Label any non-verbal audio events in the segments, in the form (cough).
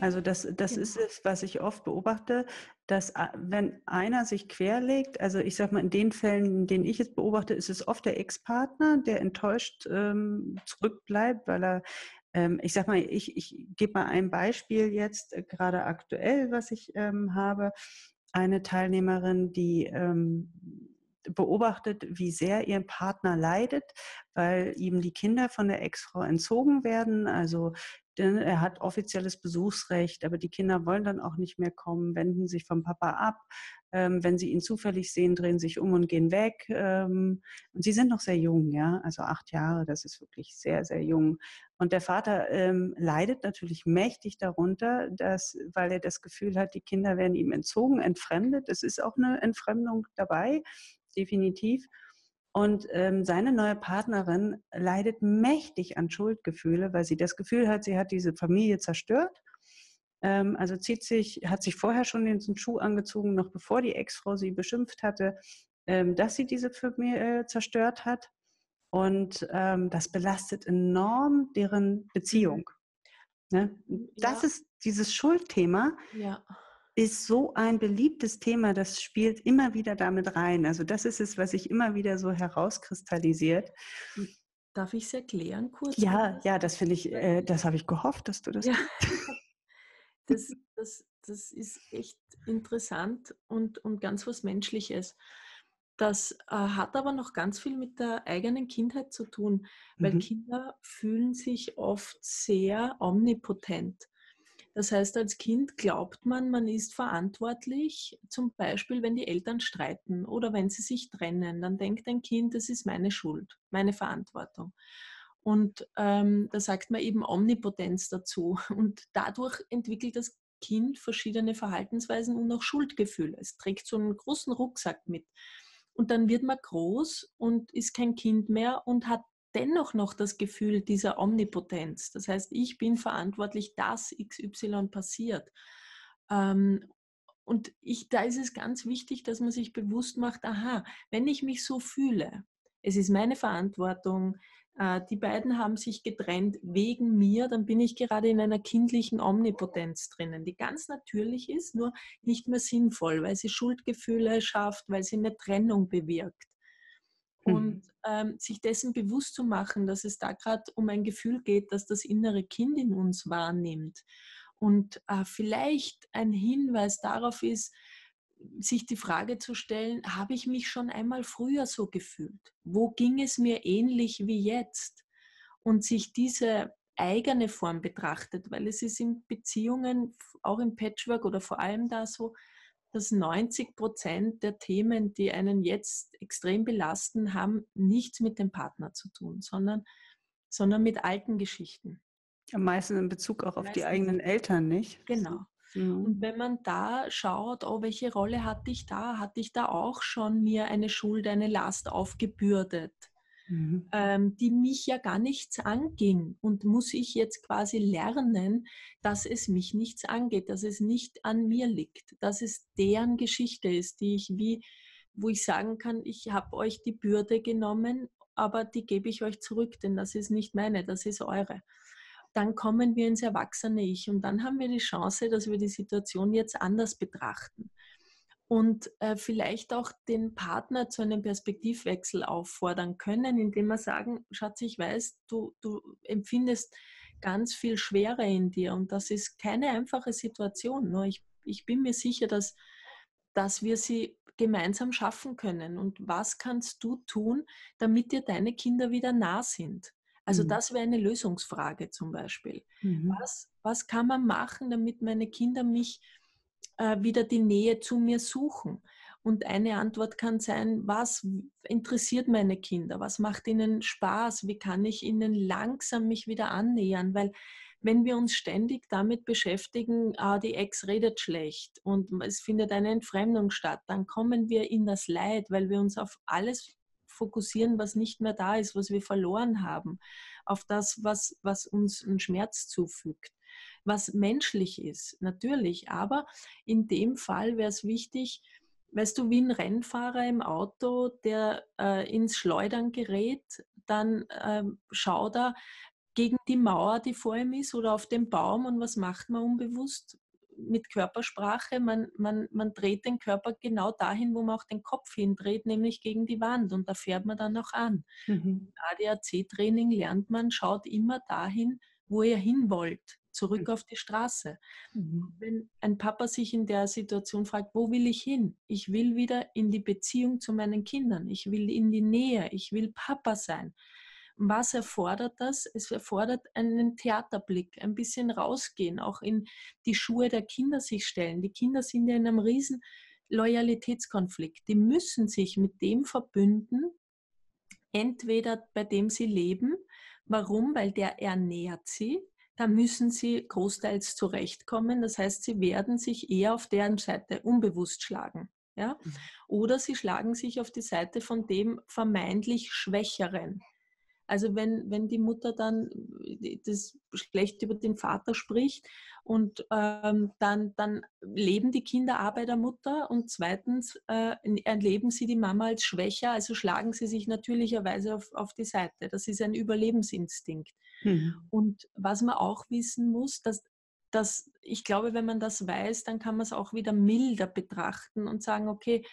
Also das, das Ja. ist es, was ich oft beobachte, dass a- wenn einer sich querlegt, also ich sage mal, in den Fällen, in denen ich es beobachte, ist es oft der Ex-Partner, der enttäuscht ähm, zurückbleibt, weil er, ähm, ich sage mal, ich, ich gebe mal ein Beispiel jetzt, äh, gerade aktuell, was ich ähm, habe. Eine Teilnehmerin, die ähm, beobachtet, wie sehr ihr Partner leidet, weil ihm die Kinder von der Ex-Frau entzogen werden. Also denn er hat offizielles Besuchsrecht, aber die Kinder wollen dann auch nicht mehr kommen, wenden sich vom Papa ab. Ähm, wenn sie ihn zufällig sehen, drehen sich um und gehen weg. Ähm, und sie sind noch sehr jung, ja, also acht Jahre, das ist wirklich sehr, sehr jung. Und der Vater ähm, leidet natürlich mächtig darunter, dass, weil er das Gefühl hat, die Kinder werden ihm entzogen, entfremdet. Es ist auch eine Entfremdung dabei, definitiv. Und ähm, seine neue Partnerin leidet mächtig an Schuldgefühle, weil sie das Gefühl hat, sie hat diese Familie zerstört. Ähm, also zieht sich, hat sich vorher schon den Schuh angezogen, noch bevor die Ex-Frau sie beschimpft hatte, ähm, dass sie diese Familie äh, zerstört hat. Und ähm, das belastet enorm deren Beziehung. Ne? Das Ja. ist dieses Schuldthema Ja, ist so ein beliebtes Thema, das spielt immer wieder damit rein. Also das ist es, was sich immer wieder so herauskristallisiert. darf ich es erklären kurz? Ja, ja, das finde ich, äh, das habe ich gehofft, dass du das. Ja. (laughs) Das, das, das ist echt interessant und, und ganz was Menschliches. Das äh, hat aber noch ganz viel mit der eigenen Kindheit zu tun, weil Mhm. Kinder fühlen sich oft sehr omnipotent. Das heißt, als Kind glaubt man, man ist verantwortlich, zum Beispiel, wenn die Eltern streiten oder wenn sie sich trennen, dann denkt ein Kind, das ist meine Schuld, meine Verantwortung. Und ähm, da sagt man eben Omnipotenz dazu. (laughs) Und dadurch entwickelt das Kind verschiedene Verhaltensweisen und auch Schuldgefühle. Es trägt so einen großen Rucksack mit. Und dann wird man groß und ist kein Kind mehr und hat dennoch noch das Gefühl dieser Omnipotenz. Das heißt, ich bin verantwortlich, dass XY passiert. Ähm, und ich, da ist es ganz wichtig, dass man sich bewusst macht, aha, wenn ich mich so fühle, es ist meine Verantwortung, äh, die beiden haben sich getrennt wegen mir, dann bin ich gerade in einer kindlichen Omnipotenz drinnen, die ganz natürlich ist, nur nicht mehr sinnvoll, weil sie Schuldgefühle schafft, weil sie eine Trennung bewirkt. Mhm. Und ähm, sich dessen bewusst zu machen, dass es da gerade um ein Gefühl geht, dass das innere Kind in uns wahrnimmt. Und äh, vielleicht ein Hinweis darauf ist, sich die Frage zu stellen, habe ich mich schon einmal früher so gefühlt? Wo ging es mir ähnlich wie jetzt? Und sich diese eigene Form betrachtet, weil es ist in Beziehungen, auch im Patchwork oder vor allem da so, dass 90 Prozent der Themen, die einen jetzt extrem belasten, haben nichts mit dem Partner zu tun, sondern, sondern mit alten Geschichten. Am meisten in Bezug auch auf die eigenen Eltern, nicht? Genau. Mhm. Und wenn man da schaut, oh, welche Rolle hatte ich da? Hatte ich da auch schon mir eine Schuld, eine Last aufgebürdet, Mhm. ähm, die mich ja gar nichts anging? Und muss ich jetzt quasi lernen, dass es mich nichts angeht, dass es nicht an mir liegt, dass es deren Geschichte ist, die ich wie, wo ich sagen kann, ich habe euch die Bürde genommen, aber die gebe ich euch zurück, denn das ist nicht meine, das ist eure dann kommen wir ins erwachsene Ich und dann haben wir die Chance, dass wir die Situation jetzt anders betrachten und äh, vielleicht auch den Partner zu einem Perspektivwechsel auffordern können, indem wir sagen, Schatz, ich weiß, du, du empfindest ganz viel Schwere in dir und das ist keine einfache Situation. Nur ich, ich bin mir sicher, dass, dass wir sie gemeinsam schaffen können. Und was kannst du tun, damit dir deine Kinder wieder nah sind? Also Mhm. das wäre eine Lösungsfrage zum Beispiel. Mhm. Was, was kann man machen, damit meine Kinder mich äh, wieder die Nähe zu mir suchen? Und eine Antwort kann sein, was interessiert meine Kinder? Was macht ihnen Spaß? Wie kann ich ihnen langsam mich wieder annähern? Weil wenn wir uns ständig damit beschäftigen, ah, die Ex redet schlecht und es findet eine Entfremdung statt, dann kommen wir in das Leid, weil wir uns auf alles fokussieren, was nicht mehr da ist, was wir verloren haben, auf das, was, was uns einen Schmerz zufügt, was menschlich ist, natürlich. Aber in dem Fall wäre es wichtig, weißt du, wie ein Rennfahrer im Auto, der äh, ins Schleudern gerät, dann äh, schaut er gegen die Mauer, die vor ihm ist, oder auf den Baum und was macht man unbewusst? mit Körpersprache, man, man, man dreht den Körper genau dahin, wo man auch den Kopf hindreht, nämlich gegen die Wand und da fährt man dann auch an. Mhm. ADAC-Training lernt man, schaut immer dahin, wo ihr hin wollt, zurück mhm. auf die Straße. Mhm. Wenn ein Papa sich in der Situation fragt, wo will ich hin? Ich will wieder in die Beziehung zu meinen Kindern, ich will in die Nähe, ich will Papa sein. Was erfordert das? Es erfordert einen Theaterblick, ein bisschen rausgehen, auch in die Schuhe der Kinder sich stellen. Die Kinder sind ja in einem riesen Loyalitätskonflikt. Die müssen sich mit dem verbünden, entweder bei dem sie leben. Warum? Weil der ernährt sie. Da müssen sie großteils zurechtkommen. Das heißt, sie werden sich eher auf deren Seite unbewusst schlagen. Ja? Mhm. Oder sie schlagen sich auf die Seite von dem vermeintlich Schwächeren. Also wenn, wenn die Mutter dann äh, das schlecht über den Vater spricht und ähm, dann, dann leben die Kinder auch bei der Mutter und zweitens äh, erleben sie die Mama als schwächer, also schlagen sie sich natürlicherweise auf, auf die Seite. Das ist ein Überlebensinstinkt. Mhm. Und was man auch wissen muss, dass, dass ich glaube, wenn man das weiß, dann kann man es auch wieder milder betrachten und sagen, okay,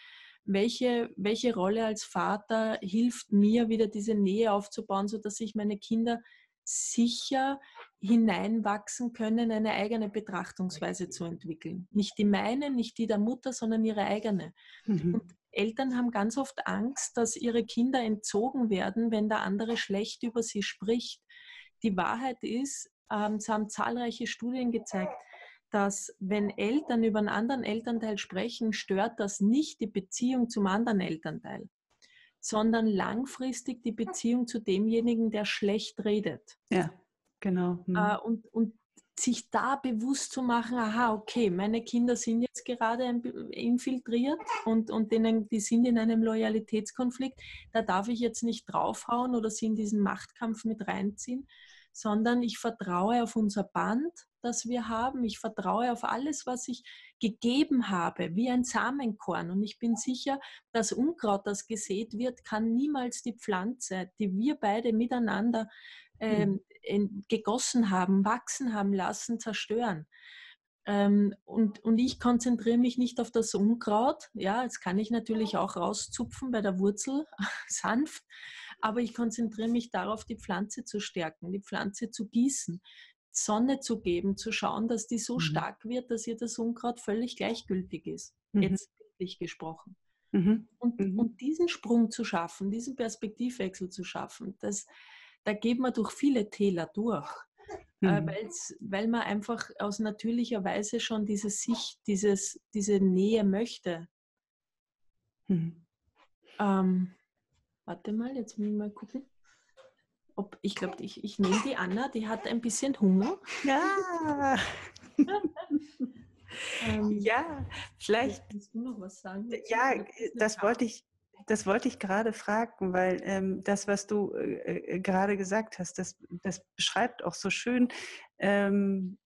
welche, welche Rolle als Vater hilft mir, wieder diese Nähe aufzubauen, sodass sich meine Kinder sicher hineinwachsen können, eine eigene Betrachtungsweise zu entwickeln. Nicht die meine, nicht die der Mutter, sondern ihre eigene. Mhm. Und Eltern haben ganz oft Angst, dass ihre Kinder entzogen werden, wenn der andere schlecht über sie spricht. Die Wahrheit ist, ähm, es haben zahlreiche Studien gezeigt, dass wenn Eltern über einen anderen Elternteil sprechen, stört das nicht die Beziehung zum anderen Elternteil, sondern langfristig die Beziehung zu demjenigen, der schlecht redet. Ja, genau. Mhm. Und, und sich da bewusst zu machen, aha, okay, meine Kinder sind jetzt gerade infiltriert und, und denen, die sind in einem Loyalitätskonflikt, da darf ich jetzt nicht draufhauen oder sie in diesen Machtkampf mit reinziehen, sondern ich vertraue auf unser Band, das wir haben. Ich vertraue auf alles, was ich gegeben habe, wie ein Samenkorn. Und ich bin sicher, das Unkraut, das gesät wird, kann niemals die Pflanze, die wir beide miteinander ähm, mhm. gegossen haben, wachsen haben lassen, zerstören. Ähm, und, und ich konzentriere mich nicht auf das Unkraut. Ja, jetzt kann ich natürlich auch rauszupfen bei der Wurzel, (laughs) sanft aber ich konzentriere mich darauf, die Pflanze zu stärken, die Pflanze zu gießen, Sonne zu geben, zu schauen, dass die so mhm. stark wird, dass ihr das Unkraut völlig gleichgültig ist, mhm. jetzt bildlich gesprochen. Mhm. Und, mhm. und diesen Sprung zu schaffen, diesen Perspektivwechsel zu schaffen, das, da geht man durch viele Täler durch. Äh, mhm. weil man einfach aus natürlicher Weise schon diese Sicht, dieses, diese Nähe möchte. Mhm. Ähm, Warte mal, jetzt muss ich mal gucken. Ob, ich glaube, ich, ich nehme die Anna, die hat ein bisschen Hunger. Ja. (laughs) ähm, ja, vielleicht. Kannst du noch was sagen? Ja, das wollte ich. Das wollte ich gerade fragen, weil ähm, das, was du äh, äh, gerade gesagt hast, das, das beschreibt auch so schön, ähm,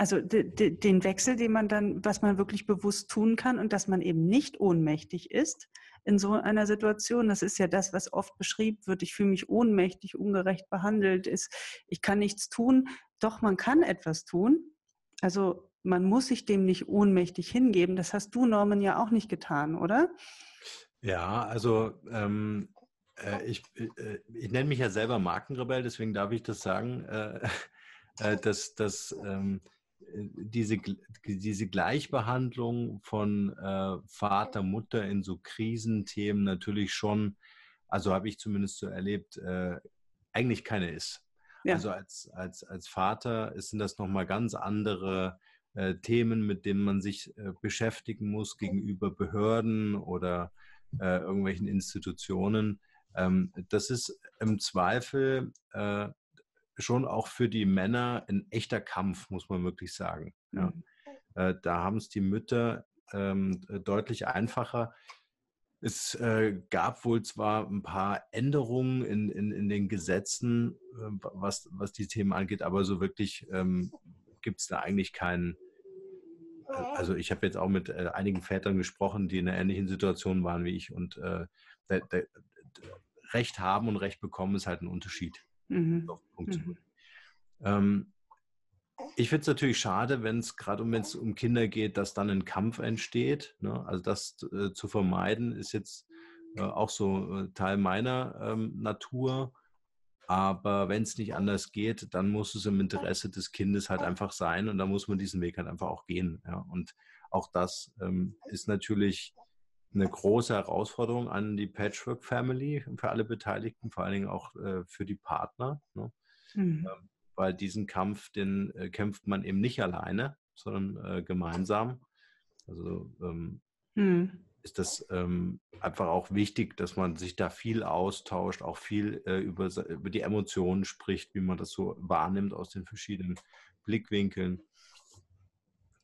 also den Wechsel, den man dann, was man wirklich bewusst tun kann und dass man eben nicht ohnmächtig ist, in so einer Situation. Das ist ja das, was oft beschrieben wird. Ich fühle mich ohnmächtig, ungerecht behandelt, ist, ich kann nichts tun. Doch, man kann etwas tun. Also man muss sich dem nicht ohnmächtig hingeben. Das hast du, Norman, ja auch nicht getan, oder? Ja, also ähm, äh, ich, äh, ich nenne mich ja selber Markenrebell, deswegen darf ich das sagen, äh, (laughs) äh dass, dass ähm, diese, diese Gleichbehandlung von äh, Vater, Mutter in so Krisenthemen natürlich schon, also habe ich zumindest so erlebt, äh, eigentlich keine ist. Ja. Also als, als, als Vater sind das nochmal ganz andere äh, Themen, mit denen man sich äh, beschäftigen muss gegenüber Behörden oder äh, irgendwelchen Institutionen. Ähm, das ist im Zweifel äh, schon auch für die Männer ein echter Kampf, muss man wirklich sagen. Ja. Mhm. Äh, da haben es die Mütter ähm, deutlich einfacher. Es äh, gab wohl zwar ein paar Änderungen in, in, in den Gesetzen, äh, was, was die Themen angeht, aber so wirklich ähm, gibt es da eigentlich keinen. Äh, also ich habe jetzt auch mit äh, einigen Vätern gesprochen, die in einer ähnlichen Situation waren wie ich und äh, der, der, Recht haben und Recht bekommen ist halt ein Unterschied. Mhm. Mhm. Ähm, ich finde es natürlich schade, wenn es gerade um, um Kinder geht, dass dann ein Kampf entsteht. Ne? Also das äh, zu vermeiden ist jetzt äh, auch so äh, Teil meiner ähm, Natur. Aber wenn es nicht anders geht, dann muss es im Interesse des Kindes halt einfach sein und da muss man diesen Weg halt einfach auch gehen. Ja? Und auch das ähm, ist natürlich eine große Herausforderung an die Patchwork Family für alle Beteiligten, vor allen Dingen auch äh, für die Partner. Ne? Mhm. Ähm, weil diesen Kampf, den äh, kämpft man eben nicht alleine, sondern äh, gemeinsam. Also ähm, mhm. ist das ähm, einfach auch wichtig, dass man sich da viel austauscht, auch viel äh, über, über die Emotionen spricht, wie man das so wahrnimmt aus den verschiedenen Blickwinkeln.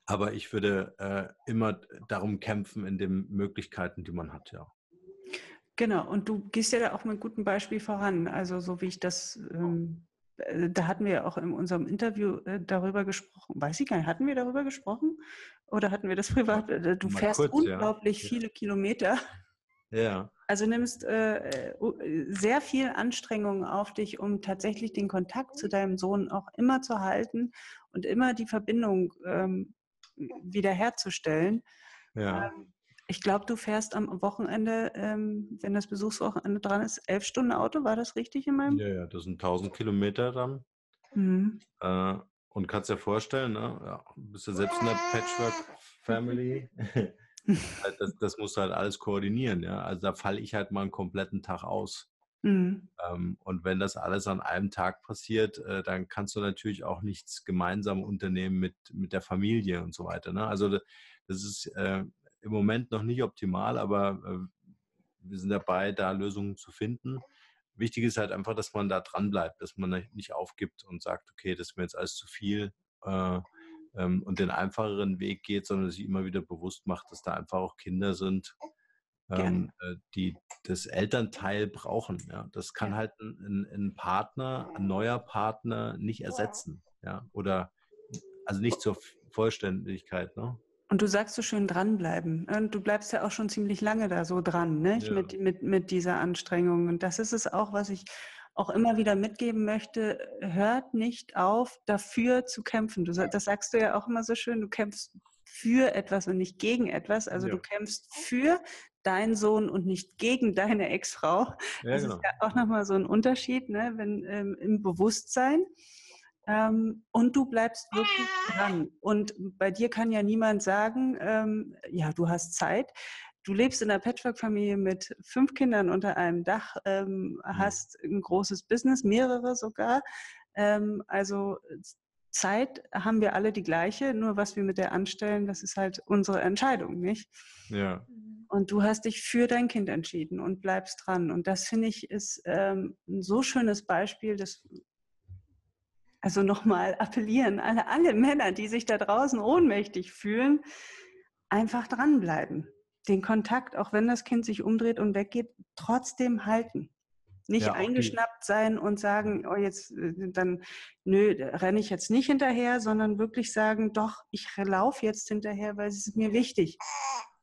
Aber ich würde äh, immer darum kämpfen in den Möglichkeiten, die man hat, ja. Genau, und du gehst ja da auch mit gutem Beispiel voran. Also so wie ich das ähm, äh, da hatten wir auch in unserem Interview äh, darüber gesprochen. Weiß ich gar nicht, hatten wir darüber gesprochen? Oder hatten wir das privat? Äh, du Mal fährst kurz, unglaublich ja. viele Kilometer. Ja. Also nimmst äh, sehr viel Anstrengung auf dich, um tatsächlich den Kontakt zu deinem Sohn auch immer zu halten und immer die Verbindung ähm, wiederherzustellen. Ja. Ähm, ich glaube, du fährst am Wochenende, ähm, wenn das Besuchswochenende dran ist, elf Stunden Auto. War das richtig in meinem? Ja, ja, das sind 1000 Kilometer dann. Mhm. Äh, und kannst dir vorstellen, ne? ja, bist du selbst in der Patchwork-Family. (laughs) Halt, das, das musst du halt alles koordinieren. Ja? Also da falle ich halt mal einen kompletten Tag aus. Mhm. Ähm, und wenn das alles an einem Tag passiert, äh, dann kannst du natürlich auch nichts gemeinsam unternehmen mit, mit der Familie und so weiter. Ne? Also das ist äh, im Moment noch nicht optimal, aber äh, wir sind dabei, da Lösungen zu finden. Wichtig ist halt einfach, dass man da dran bleibt, dass man nicht aufgibt und sagt, okay, das ist mir jetzt alles zu viel äh, ähm, und den einfacheren Weg geht, sondern sich immer wieder bewusst macht, dass da einfach auch Kinder sind, ähm, äh, die das Elternteil brauchen. Ja. Das kann ja. halt ein, ein, Partner, ein neuer Partner nicht ersetzen. Ja. Oder also nicht zur Vollständigkeit. Ne? Und du sagst so schön dranbleiben. Und du bleibst ja auch schon ziemlich lange da so dran, nicht? Ja. Mit, mit, mit dieser Anstrengung. Und das ist es auch, was ich auch immer wieder mitgeben möchte. Hört nicht auf, dafür zu kämpfen. Du, das sagst du ja auch immer so schön. Du kämpfst für etwas und nicht gegen etwas. Also ja. du kämpfst für deinen Sohn und nicht gegen deine Ex-Frau. Ja, das genau. ist ja auch nochmal so ein Unterschied, ne? Wenn ähm, im Bewusstsein. Ähm, und du bleibst wirklich dran. Und bei dir kann ja niemand sagen, ähm, ja, du hast Zeit. Du lebst in einer Patchwork-Familie mit fünf Kindern unter einem Dach, ähm, hast ein großes Business, mehrere sogar. Ähm, also Zeit haben wir alle die gleiche, nur was wir mit der anstellen, das ist halt unsere Entscheidung, nicht? Ja. Und du hast dich für dein Kind entschieden und bleibst dran. Und das finde ich ist ähm, ein so schönes Beispiel, das also nochmal appellieren, alle, alle Männer, die sich da draußen ohnmächtig fühlen, einfach dranbleiben. Den Kontakt, auch wenn das Kind sich umdreht und weggeht, trotzdem halten. Nicht ja, eingeschnappt sein und sagen, oh jetzt, äh, dann, nö, renne ich jetzt nicht hinterher, sondern wirklich sagen, doch, ich laufe jetzt hinterher, weil es ist mir wichtig.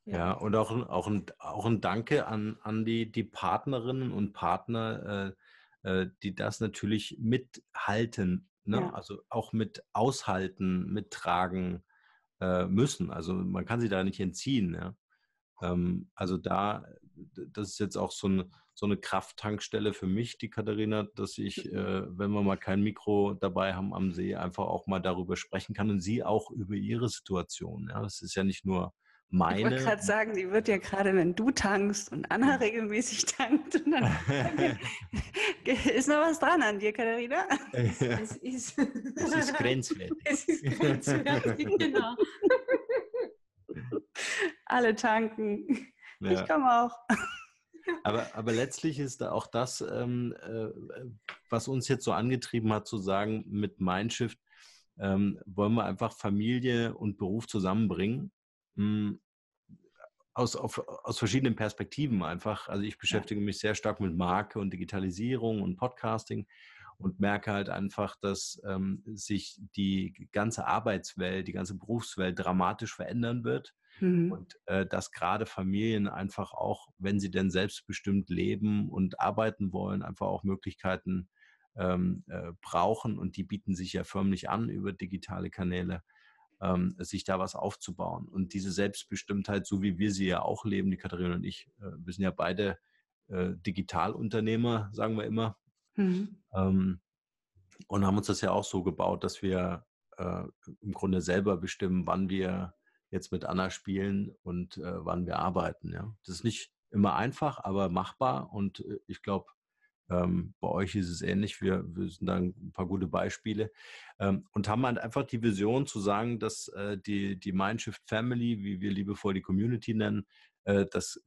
Ja, ja und auch, auch, ein, auch ein Danke an, an die, die Partnerinnen und Partner, äh, äh, die das natürlich mithalten Ne? Ja. Also auch mit aushalten, mittragen äh, müssen. Also man kann sich da nicht entziehen. Ja? Ähm, also da, das ist jetzt auch so, ein, so eine Krafttankstelle für mich, die Katharina, dass ich, mhm. äh, wenn wir mal kein Mikro dabei haben am See, einfach auch mal darüber sprechen kann und sie auch über ihre Situation. Ja? Das ist ja nicht nur meine. Ich wollte gerade sagen, die wird ja gerade, wenn du tankst und Anna regelmäßig tankt, und dann (laughs) ist noch was dran an dir, Katharina. Es, ist, es ist grenzwertig. (laughs) Es ist grenzwertig, genau. (laughs) Alle tanken. Ja. Ich komme auch. (laughs) Aber, aber letztlich ist da auch das, ähm, äh, was uns jetzt so angetrieben hat, zu sagen, mit Mindshift ähm, wollen wir einfach Familie und Beruf zusammenbringen hm, aus, auf, aus verschiedenen Perspektiven einfach. Also ich beschäftige ja. mich sehr stark mit Marke und Digitalisierung und Podcasting und merke halt einfach, dass ähm, sich die ganze Arbeitswelt, die ganze Berufswelt dramatisch verändern wird. Mhm. Und äh, dass gerade Familien einfach auch, wenn sie denn selbstbestimmt leben und arbeiten wollen, einfach auch Möglichkeiten ähm, äh, brauchen. Und die bieten sich ja förmlich an über digitale Kanäle ähm, sich da was aufzubauen. Und diese Selbstbestimmtheit, so wie wir sie ja auch leben, die Katharina und ich, äh, wir sind ja beide äh, Digitalunternehmer, sagen wir immer. Mhm. Ähm, und haben uns das ja auch so gebaut, dass wir äh, im Grunde selber bestimmen, wann wir jetzt mit Anna spielen und äh, wann wir arbeiten. Ja. Das ist nicht immer einfach, aber machbar. Und äh, ich glaube, ähm, bei euch ist es ähnlich. Wir, wir sind da ein paar gute Beispiele ähm, und haben halt einfach die Vision zu sagen, dass äh, die, die Mindshift Family, wie wir liebevoll die Community nennen, äh, dass,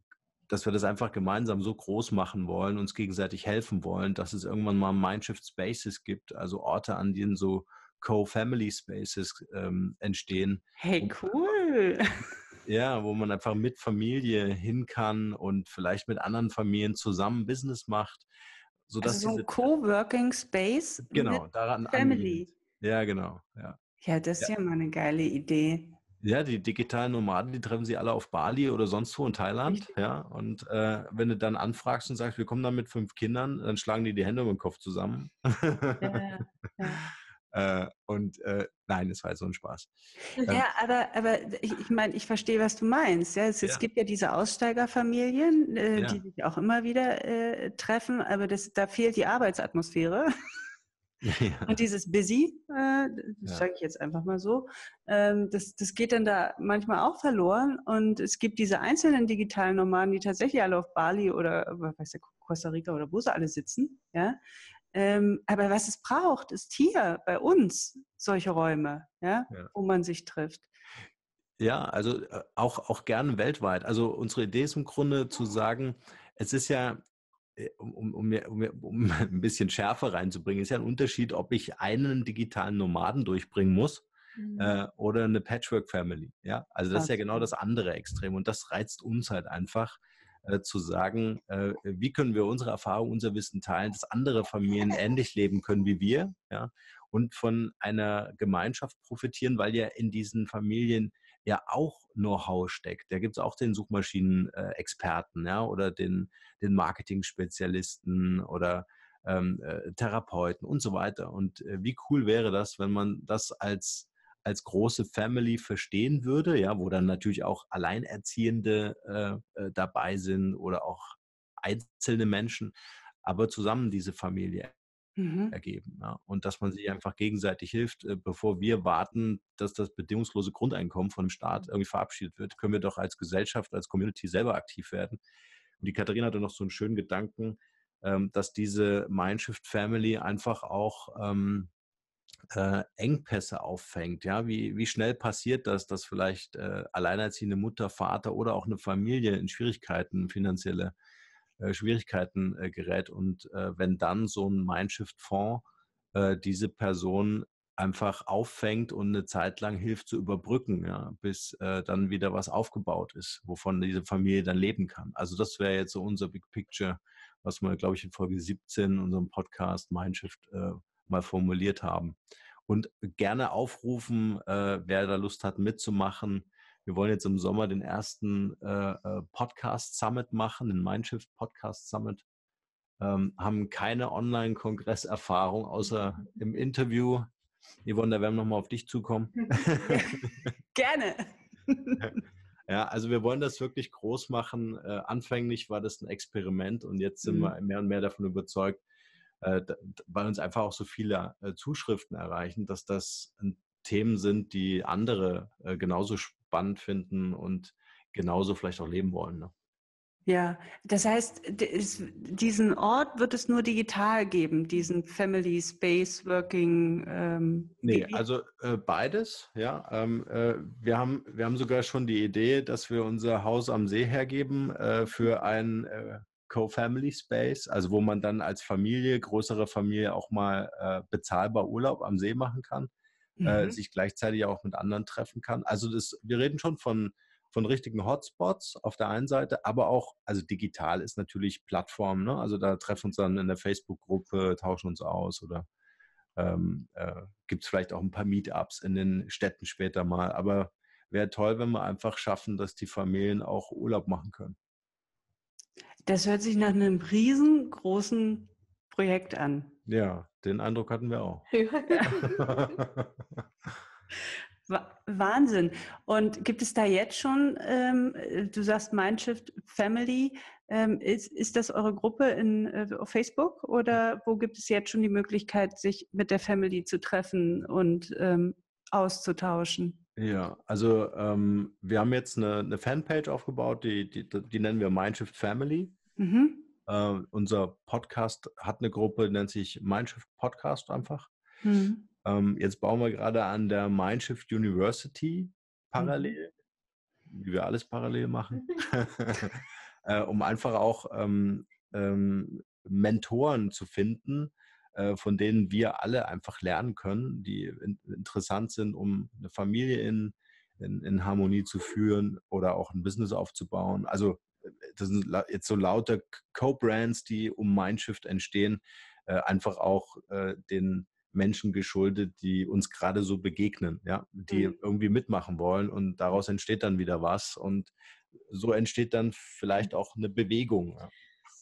dass wir das einfach gemeinsam so groß machen wollen, uns gegenseitig helfen wollen, dass es irgendwann mal Mindshift Spaces gibt, also Orte, an denen so Co-Family Spaces ähm, entstehen. Hey, cool! (laughs) Ja, wo man einfach mit Familie hin kann und vielleicht mit anderen Familien zusammen Business macht. Sodass also so ein Coworking Space genau, daran Family. Angehend. Ja, genau. Ja, ja das ist ja. ja mal eine geile Idee. Ja, die digitalen Nomaden, die treffen sie alle auf Bali oder sonst wo in Thailand. Richtig. Ja, und äh, wenn du dann anfragst und sagst, wir kommen dann mit fünf Kindern, dann schlagen die die Hände um den Kopf zusammen. Ja, ja. (laughs) Äh, und äh, nein, es war so ein Spaß. Ja, ähm, aber, aber ich, ich meine, ich verstehe, was du meinst. Ja? Es, ja. es gibt ja diese Aussteigerfamilien, äh, die sich auch immer wieder äh, treffen, aber das, da fehlt die Arbeitsatmosphäre. Ja. Und dieses Busy, äh, das sage ich jetzt einfach mal so, ähm, das, das geht dann da manchmal auch verloren. Und es gibt diese einzelnen digitalen Nomaden, die tatsächlich alle auf Bali oder weiß der, Costa Rica oder wo sie alle sitzen, ja, ähm, aber was es braucht, ist hier bei uns solche Räume, ja, ja. wo man sich trifft. Ja, also äh, auch, auch gerne weltweit. Also unsere Idee ist im Grunde zu sagen, es ist ja, um, um, um, um (laughs) ein bisschen Schärfe reinzubringen, ist ja ein Unterschied, ob ich einen digitalen Nomaden durchbringen muss mhm. äh, oder eine Patchwork-Family. Ja, also das ist ja genau das andere Extrem und das reizt uns halt einfach, äh, zu sagen, äh, wie können wir unsere Erfahrung, unser Wissen teilen, dass andere Familien ähnlich leben können wie wir, ja, und von einer Gemeinschaft profitieren, weil ja in diesen Familien ja auch Know-how steckt. Da gibt es auch den Suchmaschinen-Experten, ja, oder den, den Marketing-Spezialisten oder ähm, äh, Therapeuten und so weiter. Und äh, wie cool wäre das, wenn man das als als große Family verstehen würde, ja, wo dann natürlich auch Alleinerziehende äh, äh, dabei sind oder auch einzelne Menschen, aber zusammen diese Familie mhm. ergeben. Ja. Und dass man sich einfach gegenseitig hilft, äh, bevor wir warten, dass das bedingungslose Grundeinkommen von dem Staat irgendwie verabschiedet wird, können wir doch als Gesellschaft, als Community selber aktiv werden. Und die Katharina hatte noch so einen schönen Gedanken, ähm, dass diese Mindshift Family einfach auch ähm, äh, Engpässe auffängt. Ja, wie, wie schnell passiert das, dass vielleicht äh, alleinerziehende Mutter, Vater oder auch eine Familie in Schwierigkeiten, finanzielle äh, Schwierigkeiten äh, gerät und äh, wenn dann so ein Mindshift-Fonds äh, diese Person einfach auffängt und eine Zeit lang hilft zu überbrücken, ja, bis dann wieder was aufgebaut ist, wovon diese Familie dann leben kann. Also das wäre jetzt so unser Big Picture, was wir, glaube ich, in Folge 17 in unserem Podcast Mindshift mal formuliert haben. Und gerne aufrufen, äh, wer da Lust hat mitzumachen. Wir wollen jetzt im Sommer den ersten äh, äh Podcast Summit machen, den Mindshift Podcast Summit. Ähm, haben keine Online-Kongress-Erfahrung außer im Interview. Yvonne, da werden wir nochmal auf dich zukommen. (laughs) Gerne. (laughs) Ja, also wir wollen das wirklich groß machen. Äh, anfänglich war das ein Experiment und jetzt sind mhm. wir mehr und mehr davon überzeugt, äh, weil uns einfach auch so viele äh, Zuschriften erreichen, dass das Themen sind, die andere äh, genauso spannend finden und genauso vielleicht auch leben wollen. Ne? Ja, das heißt, diesen Ort wird es nur digital geben, diesen Family Space Working. Ähm, nee, also äh, beides, ja. Ähm, äh, wir, haben, wir haben sogar schon die Idee, dass wir unser Haus am See hergeben äh, für ein Co-Family Space, also wo man dann als Familie, größere Familie auch mal äh, bezahlbar Urlaub am See machen kann, äh, mhm. äh, sich gleichzeitig auch mit anderen treffen kann. Also das, wir reden schon von, von richtigen Hotspots auf der einen Seite, aber auch, also digital ist natürlich Plattform, ne? also da treffen wir uns dann in der Facebook-Gruppe, tauschen uns aus oder ähm, äh, gibt es vielleicht auch ein paar Meetups in den Städten später mal. Aber wäre toll, wenn wir einfach schaffen, dass die Familien auch Urlaub machen können. Das hört sich nach einem riesengroßen Projekt an. Ja, den Eindruck hatten wir auch. (laughs) Wahnsinn. Und gibt es da jetzt schon, ähm, du sagst Mindshift Family, ähm, ist, ist das eure Gruppe in, äh, auf Facebook oder wo gibt es jetzt schon die Möglichkeit, sich mit der Family zu treffen und ähm, auszutauschen? Ja, also ähm, wir haben jetzt eine, eine, Fanpage aufgebaut, die, die, die nennen wir Mindshift Family. Mhm. Äh, unser Podcast hat eine Gruppe, nennt sich Mindshift Podcast einfach. Mhm. Ähm, jetzt bauen wir gerade an der Mindshift University parallel, mhm. wie wir alles parallel machen, (laughs) (laughs) äh, um einfach auch ähm, ähm, Mentoren zu finden, äh, von denen wir alle einfach lernen können, die in, interessant sind, um eine Familie in, in, in Harmonie zu führen oder auch ein Business aufzubauen. Also das sind jetzt so lauter Co-Brands, die um Mindshift entstehen, äh, einfach auch äh, den Menschen geschuldet, die uns gerade so begegnen, ja, die mhm. irgendwie mitmachen wollen und daraus entsteht dann wieder was und so entsteht dann vielleicht auch eine Bewegung. Ja.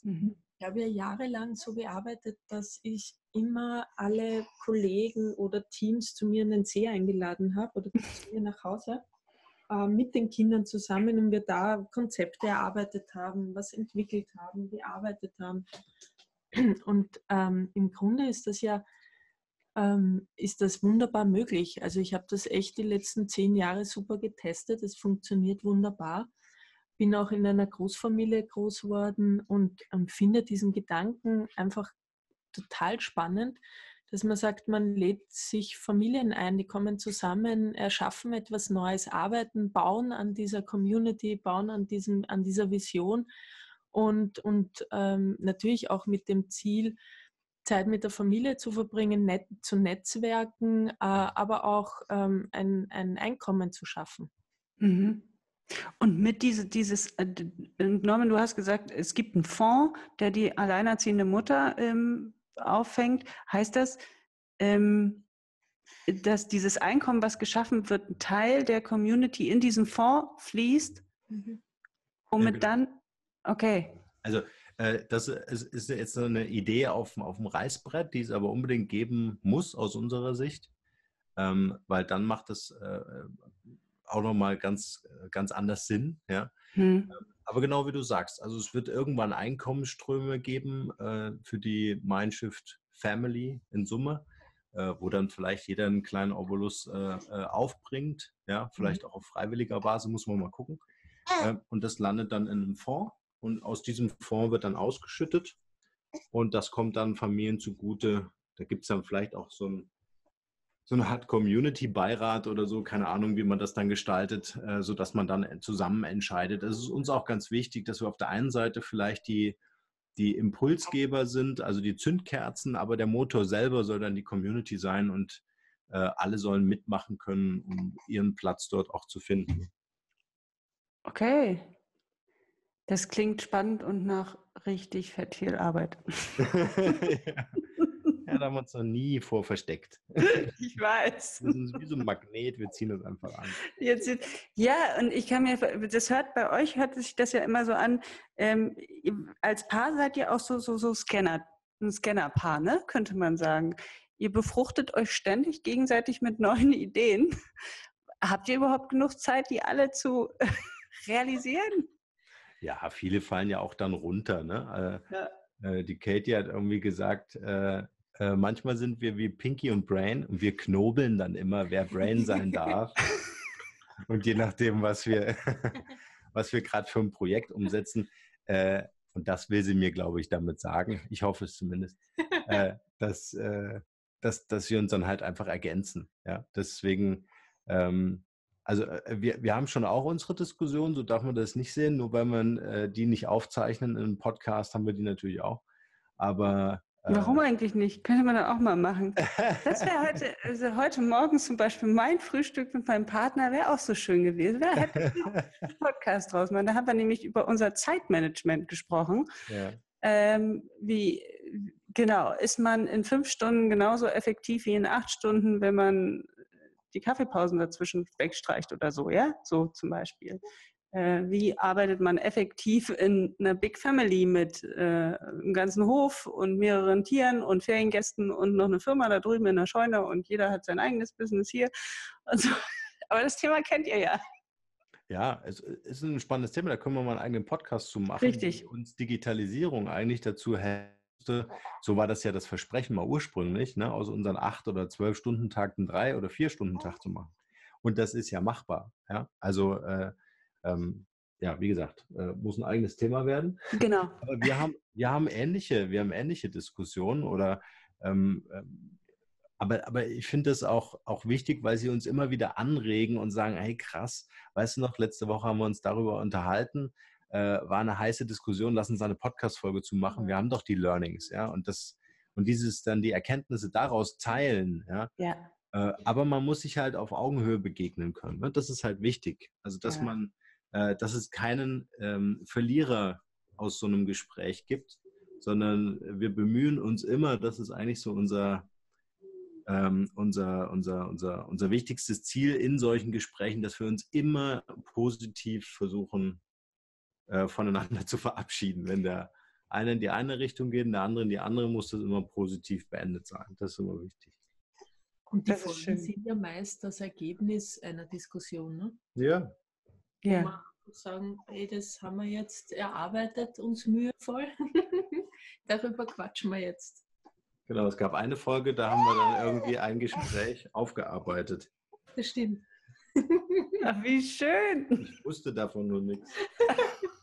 Mhm. Ich habe ja jahrelang so gearbeitet, dass ich immer alle Kollegen oder Teams zu mir in den See eingeladen habe oder zu mir nach Hause äh, mit den Kindern zusammen und wir da Konzepte erarbeitet haben, was entwickelt haben, gearbeitet haben. Und ähm, im Grunde ist das ja ähm, ist das wunderbar möglich. Also ich habe das echt die letzten zehn Jahre super getestet. Es funktioniert wunderbar. Bin auch in einer Großfamilie groß geworden und ähm, finde diesen Gedanken einfach total spannend, dass man sagt, man lädt sich Familien ein, die kommen zusammen, erschaffen etwas Neues, arbeiten, bauen an dieser Community, bauen an, diesem, an dieser Vision und, und ähm, natürlich auch mit dem Ziel, Zeit mit der Familie zu verbringen, net, zu netzwerken, äh, aber auch ähm, ein, ein Einkommen zu schaffen. Mhm. Und mit diese, dieses, äh, Norman, du hast gesagt, es gibt einen Fonds, der die alleinerziehende Mutter ähm, auffängt. Heißt das, ähm, dass dieses Einkommen, was geschaffen wird, ein Teil der Community in diesen Fonds fließt, mhm. womit ja, genau. dann, okay. Also äh, das ist jetzt eine Idee auf, auf dem Reißbrett, die es aber unbedingt geben muss aus unserer Sicht, ähm, weil dann macht es äh, auch nochmal ganz, ganz anders Sinn. Ja? Hm. Ähm, aber genau wie du sagst, also es wird irgendwann Einkommensströme geben äh, für die Mindshift Family in Summe, äh, wo dann vielleicht jeder einen kleinen Obolus äh, äh aufbringt, ja, vielleicht mhm. auch auf freiwilliger Basis, muss man mal gucken. Äh, und das landet dann in einem Fonds und aus diesem Fonds wird dann ausgeschüttet und das kommt dann Familien zugute. Da gibt es dann vielleicht auch so, ein, so eine Art Community-Beirat oder so, keine Ahnung, wie man das dann gestaltet, äh, sodass man dann zusammen entscheidet. Es ist uns auch ganz wichtig, dass wir auf der einen Seite vielleicht die, die Impulsgeber sind, also die Zündkerzen, aber der Motor selber soll dann die Community sein und äh, alle sollen mitmachen können, um ihren Platz dort auch zu finden. Okay, das klingt spannend und nach richtig fett viel Arbeit. (laughs) (laughs) ja. Da haben wir uns noch nie vor versteckt. (laughs) Ich weiß. Das ist wie so ein Magnet, wir ziehen das einfach an. Jetzt, ja, und ich kann mir, das hört bei euch, hört sich das ja immer so an, ähm, als Paar seid ihr auch so, so, so Scanner, ein Scannerpaar, ne? könnte man sagen. Ihr befruchtet euch ständig gegenseitig mit neuen (laughs) Ideen. Habt ihr überhaupt genug Zeit, die alle zu (laughs) realisieren? Ja, viele fallen ja auch dann runter. Ne? Äh, ja. Äh, die Katie hat irgendwie gesagt, äh, äh, manchmal sind wir wie Pinky und Brain und wir knobeln dann immer, wer Brain sein darf. (laughs) und je nachdem, was wir, (laughs) was wir gerade für ein Projekt umsetzen, äh, und das will sie mir, glaube ich, damit sagen, ich hoffe es zumindest, (laughs) äh, dass, dass, dass wir uns dann halt einfach ergänzen. Ja? Deswegen ähm, also äh, wir, wir haben schon auch unsere Diskussion, so darf man das nicht sehen, nur weil man äh, die nicht aufzeichnen in einem Podcast, haben wir die natürlich auch. Aber Warum äh, eigentlich nicht? Könnte man dann auch mal machen. Das wäre heute, also heute Morgen zum Beispiel mein Frühstück mit meinem Partner wäre auch so schön gewesen. Da hätte ich einen Podcast draus machen. Da haben wir nämlich über unser Zeitmanagement gesprochen. Ja. Ähm, wie, genau, ist man in fünf Stunden genauso effektiv wie in acht Stunden, wenn man die Kaffeepausen dazwischen wegstreicht oder so, ja? So zum Beispiel. Äh, wie arbeitet man effektiv in einer Big Family mit äh, einem ganzen Hof und mehreren Tieren und Feriengästen und noch eine Firma da drüben in der Scheune und jeder hat sein eigenes Business hier. So. (laughs) Aber das Thema kennt ihr ja. Ja, es ist ein spannendes Thema, da können wir mal einen eigenen Podcast zu machen. Richtig. Wie uns Digitalisierung eigentlich dazu helfen so war das ja das Versprechen mal ursprünglich, ne, aus unseren acht oder zwölf Stunden Tag einen drei oder vier Stunden Tag zu machen. Und das ist ja machbar. Ja? Also äh, ähm, ja, wie gesagt, äh, muss ein eigenes Thema werden. (laughs) Genau. Aber wir haben, wir haben ähnliche, wir haben ähnliche Diskussionen oder ähm, ähm, aber, aber ich finde das auch, auch wichtig, weil sie uns immer wieder anregen und sagen, hey krass, weißt du noch, letzte Woche haben wir uns darüber unterhalten, äh, war eine heiße Diskussion, lass uns eine Podcast-Folge zu machen. Wir haben doch die Learnings, ja, und das, und dieses dann die Erkenntnisse daraus teilen, ja. ja. Äh, aber man muss sich halt auf Augenhöhe begegnen können. Ne? Das ist halt wichtig. Also, dass ja. man äh, dass es keinen ähm, Verlierer aus so einem Gespräch gibt, sondern wir bemühen uns immer, das ist eigentlich so unser, ähm, unser, unser, unser, unser wichtigstes Ziel in solchen Gesprächen, dass wir uns immer positiv versuchen, äh, voneinander zu verabschieden. Wenn der eine in die eine Richtung geht und der andere in die andere, muss das immer positiv beendet sein. Das ist immer wichtig. Und die Folgen sind ja meist das Ergebnis einer Diskussion, ne? Ja, ja. sagen, ey, das haben wir jetzt erarbeitet, uns mühevoll. (laughs) Darüber quatschen wir jetzt. Genau, es gab eine Folge, da haben wir dann irgendwie ein Gespräch aufgearbeitet. Das stimmt. Ach, wie schön. Ich wusste davon nur nichts. (laughs)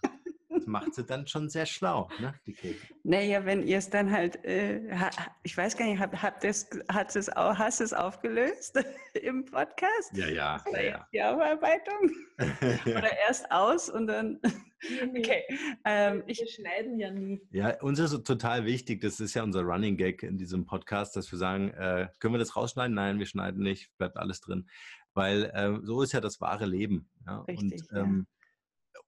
Das macht sie dann schon sehr schlau, ne, die Kate. Naja, wenn ihr es dann halt, äh, ich weiß gar nicht, hab, habt das, hat es auch, hast du es aufgelöst (laughs) im Podcast? Ja, ja. ja, ja. Die Aufarbeitung? (laughs) Oder erst aus und dann. (laughs) Okay. Ähm, ich, wir schneiden ja nie. Ja, uns ist total wichtig, das ist ja unser Running Gag in diesem Podcast, dass wir sagen, äh, können wir das rausschneiden? Nein, wir schneiden nicht, bleibt alles drin. Weil äh, so ist ja das wahre Leben. Ja? Richtig, und ähm,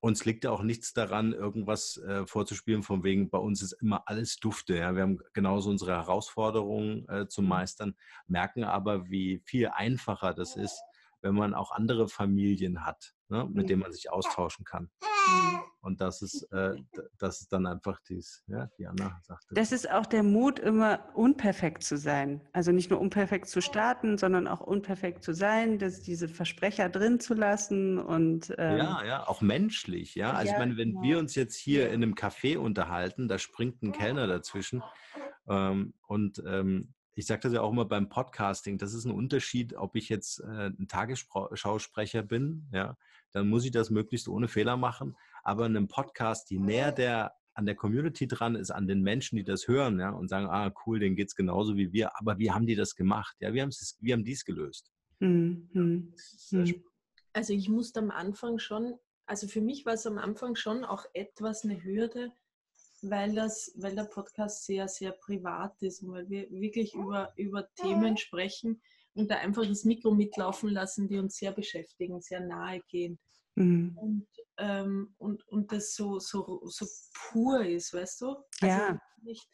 uns liegt ja auch nichts daran, irgendwas äh, vorzuspielen, von wegen, bei uns ist immer alles Dufte. Ja? Wir haben genauso unsere Herausforderungen äh, zu mhm. meistern, merken aber, wie viel einfacher das ist, wenn man auch andere Familien hat, ne, mit denen man sich austauschen kann. Mhm. Und das ist, äh, das ist dann einfach dies, ja, die Anna sagte. Das ist auch der Mut, immer unperfekt zu sein. Also nicht nur unperfekt zu starten, sondern auch unperfekt zu sein, dass diese Versprecher drin zu lassen und ähm, ja, ja, auch menschlich, ja. Also ja, ich meine, wenn genau. wir uns jetzt hier in einem Café unterhalten, da springt ein Kellner dazwischen ähm, und ähm, ich sage das ja auch immer beim Podcasting, das ist ein Unterschied, ob ich jetzt äh, ein Tagesschausprecher bin, ja, dann muss ich das möglichst ohne Fehler machen. Aber in einem Podcast, je näher der an der Community dran ist, an den Menschen, die das hören, ja, und sagen, ah, cool, denen geht es genauso wie wir, aber wie haben die das gemacht? Ja, wir, wir haben dies gelöst. Mhm. Mhm. Also ich musste am Anfang schon, also für mich war es am Anfang schon auch etwas eine Hürde, weil, das, weil der Podcast sehr, sehr privat ist und weil wir wirklich über, über Themen sprechen und da einfach das Mikro mitlaufen lassen, die uns sehr beschäftigen, sehr nahe gehen. Mhm. Und, ähm, und, und das so, so, so pur ist, weißt du? Also ja. Nicht,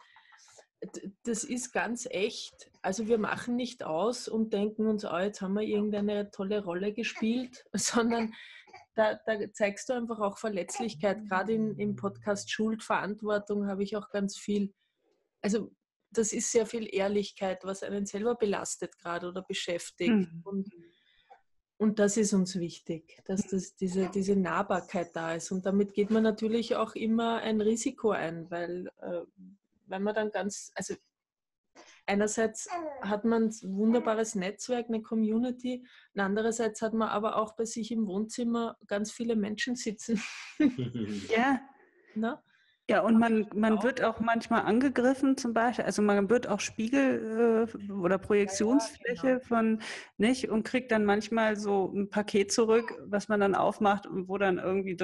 das ist ganz echt. Also wir machen nicht aus und denken uns, oh, jetzt haben wir irgendeine tolle Rolle gespielt, (laughs) sondern da, da zeigst du einfach auch Verletzlichkeit. Gerade im Podcast Schuldverantwortung habe ich auch ganz viel. Also das ist sehr viel Ehrlichkeit, was einen selber belastet gerade oder beschäftigt. Mhm. Und, und das ist uns wichtig, dass das, diese, diese Nahbarkeit da ist. Und damit geht man natürlich auch immer ein Risiko ein, weil, äh, weil man dann ganz, also einerseits hat man ein wunderbares Netzwerk, eine Community, und andererseits hat man aber auch bei sich im Wohnzimmer ganz viele Menschen sitzen. (laughs) (laughs) ja. Na? Ja, und man, man wird auch manchmal angegriffen, zum Beispiel. Also man wird auch Spiegel äh, oder Projektionsfläche ja, ja, genau. von nicht und kriegt dann manchmal so ein Paket zurück, was man dann aufmacht und wo dann irgendwie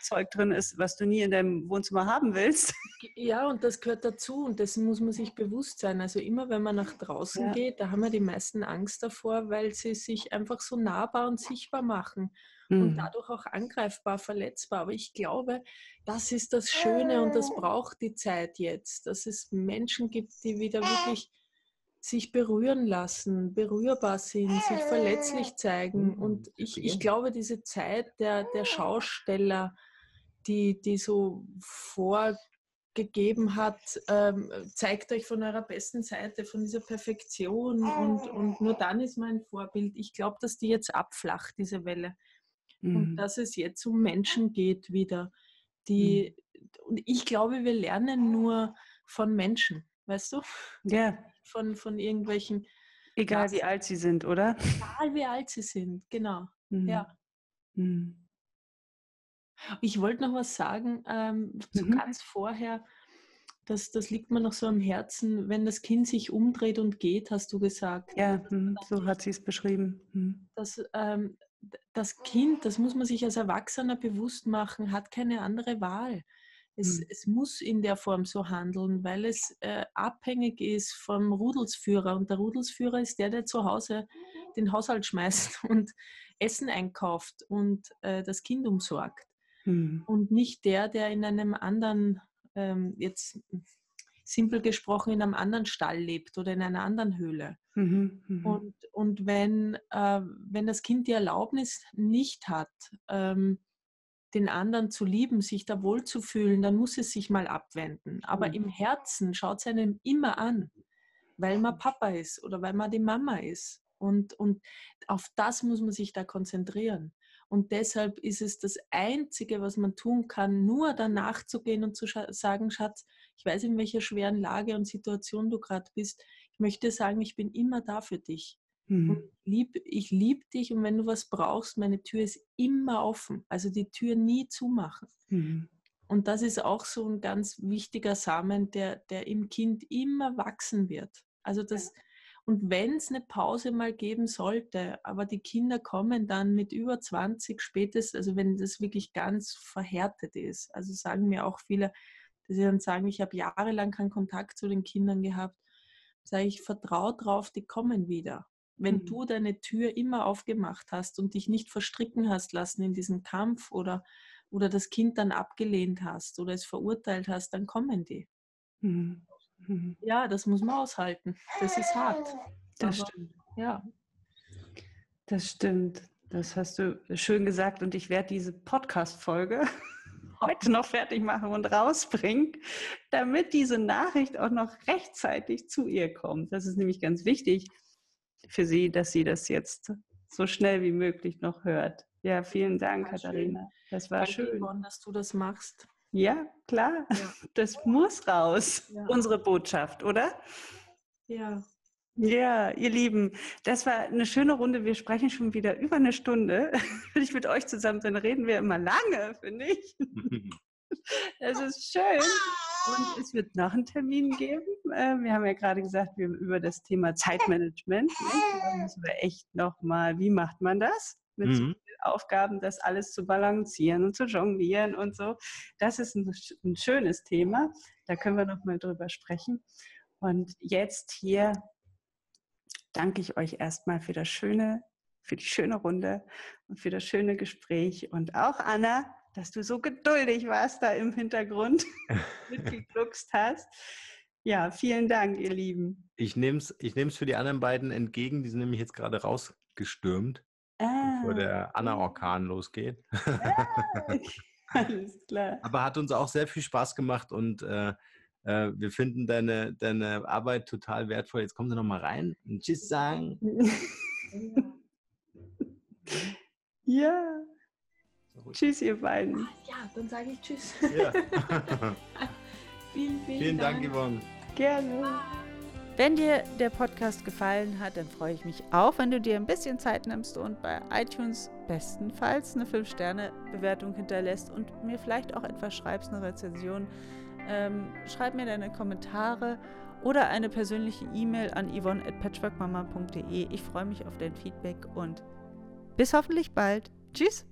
Zeug drin ist, was du nie in deinem Wohnzimmer haben willst. Ja, und das gehört dazu und dessen muss man sich bewusst sein. Also immer wenn man nach draußen ja. geht, da haben wir die meisten Angst davor, weil sie sich einfach so nahbar und sichtbar machen und mhm. dadurch auch angreifbar, verletzbar. Aber ich glaube, das ist das Schöne und das braucht die Zeit jetzt, dass es Menschen gibt, die wieder wirklich sich berühren lassen, berührbar sind, sich verletzlich zeigen. Mhm. Und ich, ich glaube, diese Zeit der, der Schausteller, die, die so vorgegeben hat, ähm, zeigt euch von eurer besten Seite, von dieser Perfektion und, und nur dann ist mein Vorbild. Ich glaube, dass die jetzt abflacht, diese Welle. Mhm. Und dass es jetzt um Menschen geht wieder. Die, mhm. Und ich glaube, wir lernen nur von Menschen, weißt du? Ja. (laughs) Von, von irgendwelchen. Egal Klassen. wie alt sie sind, oder? Egal wie alt sie sind, genau. Mhm. Ja. Mhm. Ich wollte noch was sagen, ähm, so mhm. ganz vorher. Das, das liegt mir noch so am Herzen, wenn das Kind sich umdreht und geht, hast du gesagt. Ja, mhm, so hat sie es beschrieben. Mhm. Dass ähm, das Kind, das muss man sich als Erwachsener bewusst machen, hat keine andere Wahl. Es, mhm. es muss in der Form so handeln, weil es äh, abhängig ist vom Rudelsführer. Und der Rudelsführer ist der, der zu Hause den Haushalt schmeißt (laughs) und Essen einkauft und äh, das Kind umsorgt. Mhm. Und nicht der, der in einem anderen, ähm, jetzt simpel gesprochen, in einem anderen Stall lebt oder in einer anderen Höhle. Mhm, mhm, und, und wenn, äh, wenn das Kind die Erlaubnis nicht hat, ähm, den anderen zu lieben, sich da wohlzufühlen, dann muss es sich mal abwenden. Aber mhm. im Herzen schaut es einem immer an, weil man Papa ist oder weil man die Mama ist. Und, und auf das muss man sich da konzentrieren. Und deshalb ist es das Einzige, was man tun kann, nur danach zu gehen und zu sagen, Schatz, ich weiß, in welcher schweren Lage und Situation du gerade bist möchte sagen, ich bin immer da für dich. Mhm. Lieb, ich liebe dich und wenn du was brauchst, meine Tür ist immer offen. Also die Tür nie zumachen. Mhm. Und das ist auch so ein ganz wichtiger Samen, der, der im Kind immer wachsen wird. Also das, und wenn es eine Pause mal geben sollte, aber die Kinder kommen dann mit über 20 spätestens, also wenn das wirklich ganz verhärtet ist, also sagen mir auch viele, dass sie dann sagen, ich habe jahrelang keinen Kontakt zu den Kindern gehabt sage ich, vertrau drauf, die kommen wieder. Wenn mhm. du deine Tür immer aufgemacht hast und dich nicht verstricken hast lassen in diesem Kampf oder, oder das Kind dann abgelehnt hast oder es verurteilt hast, dann kommen die. Mhm. Mhm. Ja, das muss man aushalten. Das ist hart. Das Aber, stimmt. Ja. Das stimmt. Das hast du schön gesagt und ich werde diese Podcast-Folge heute noch fertig machen und rausbringen, damit diese Nachricht auch noch rechtzeitig zu ihr kommt. Das ist nämlich ganz wichtig für sie, dass sie das jetzt so schnell wie möglich noch hört. Ja, vielen Dank, Katharina. Schön. Das war Danke, schön. Yvonne, dass du das machst. Ja, klar. Ja. Das muss raus. Ja. Unsere Botschaft, oder? Ja. Ja, ihr Lieben, das war eine schöne Runde. Wir sprechen schon wieder über eine Stunde. (laughs) Wenn ich mit euch zusammen bin, reden wir immer lange, finde ich. (laughs) Das ist schön. Und es wird noch einen Termin geben. Äh, wir haben ja gerade gesagt, wir über das Thema Zeitmanagement. Da müssen wir echt nochmal, wie macht man das? Mit mhm. so vielen Aufgaben, das alles zu balancieren und zu jonglieren und so. Das ist ein, ein schönes Thema. Da können wir nochmal drüber sprechen. Und jetzt hier danke ich euch erstmal für das schöne, für die schöne Runde und für das schöne Gespräch. Und auch Anna, dass du so geduldig warst da im Hintergrund (laughs) mitgegluckst hast. Ja, vielen Dank, ihr Lieben. Ich nehme es ich für die anderen beiden entgegen. Die sind nämlich jetzt gerade rausgestürmt, ah. bevor der Anna-Orkan losgeht. Ah. (laughs) Alles klar. Aber hat uns auch sehr viel Spaß gemacht und äh, äh, wir finden deine, deine Arbeit total wertvoll. Jetzt kommen Sie noch mal rein und Tschüss sagen. (laughs) ja. Tschüss, ihr beiden. Ja, dann sage ich Tschüss. Ja. (laughs) vielen, (laughs) vielen, vielen Dank. Dank, Yvonne. Gerne. Bye. Wenn dir der Podcast gefallen hat, dann freue ich mich auch, wenn du dir ein bisschen Zeit nimmst und bei iTunes bestenfalls eine 5-Sterne-Bewertung hinterlässt und mir vielleicht auch etwas schreibst, eine Rezension. Ähm, schreib mir deine Kommentare oder eine persönliche E-Mail an yvonne.patchworkmama.de. Ich freue mich auf dein Feedback und bis hoffentlich bald. Tschüss!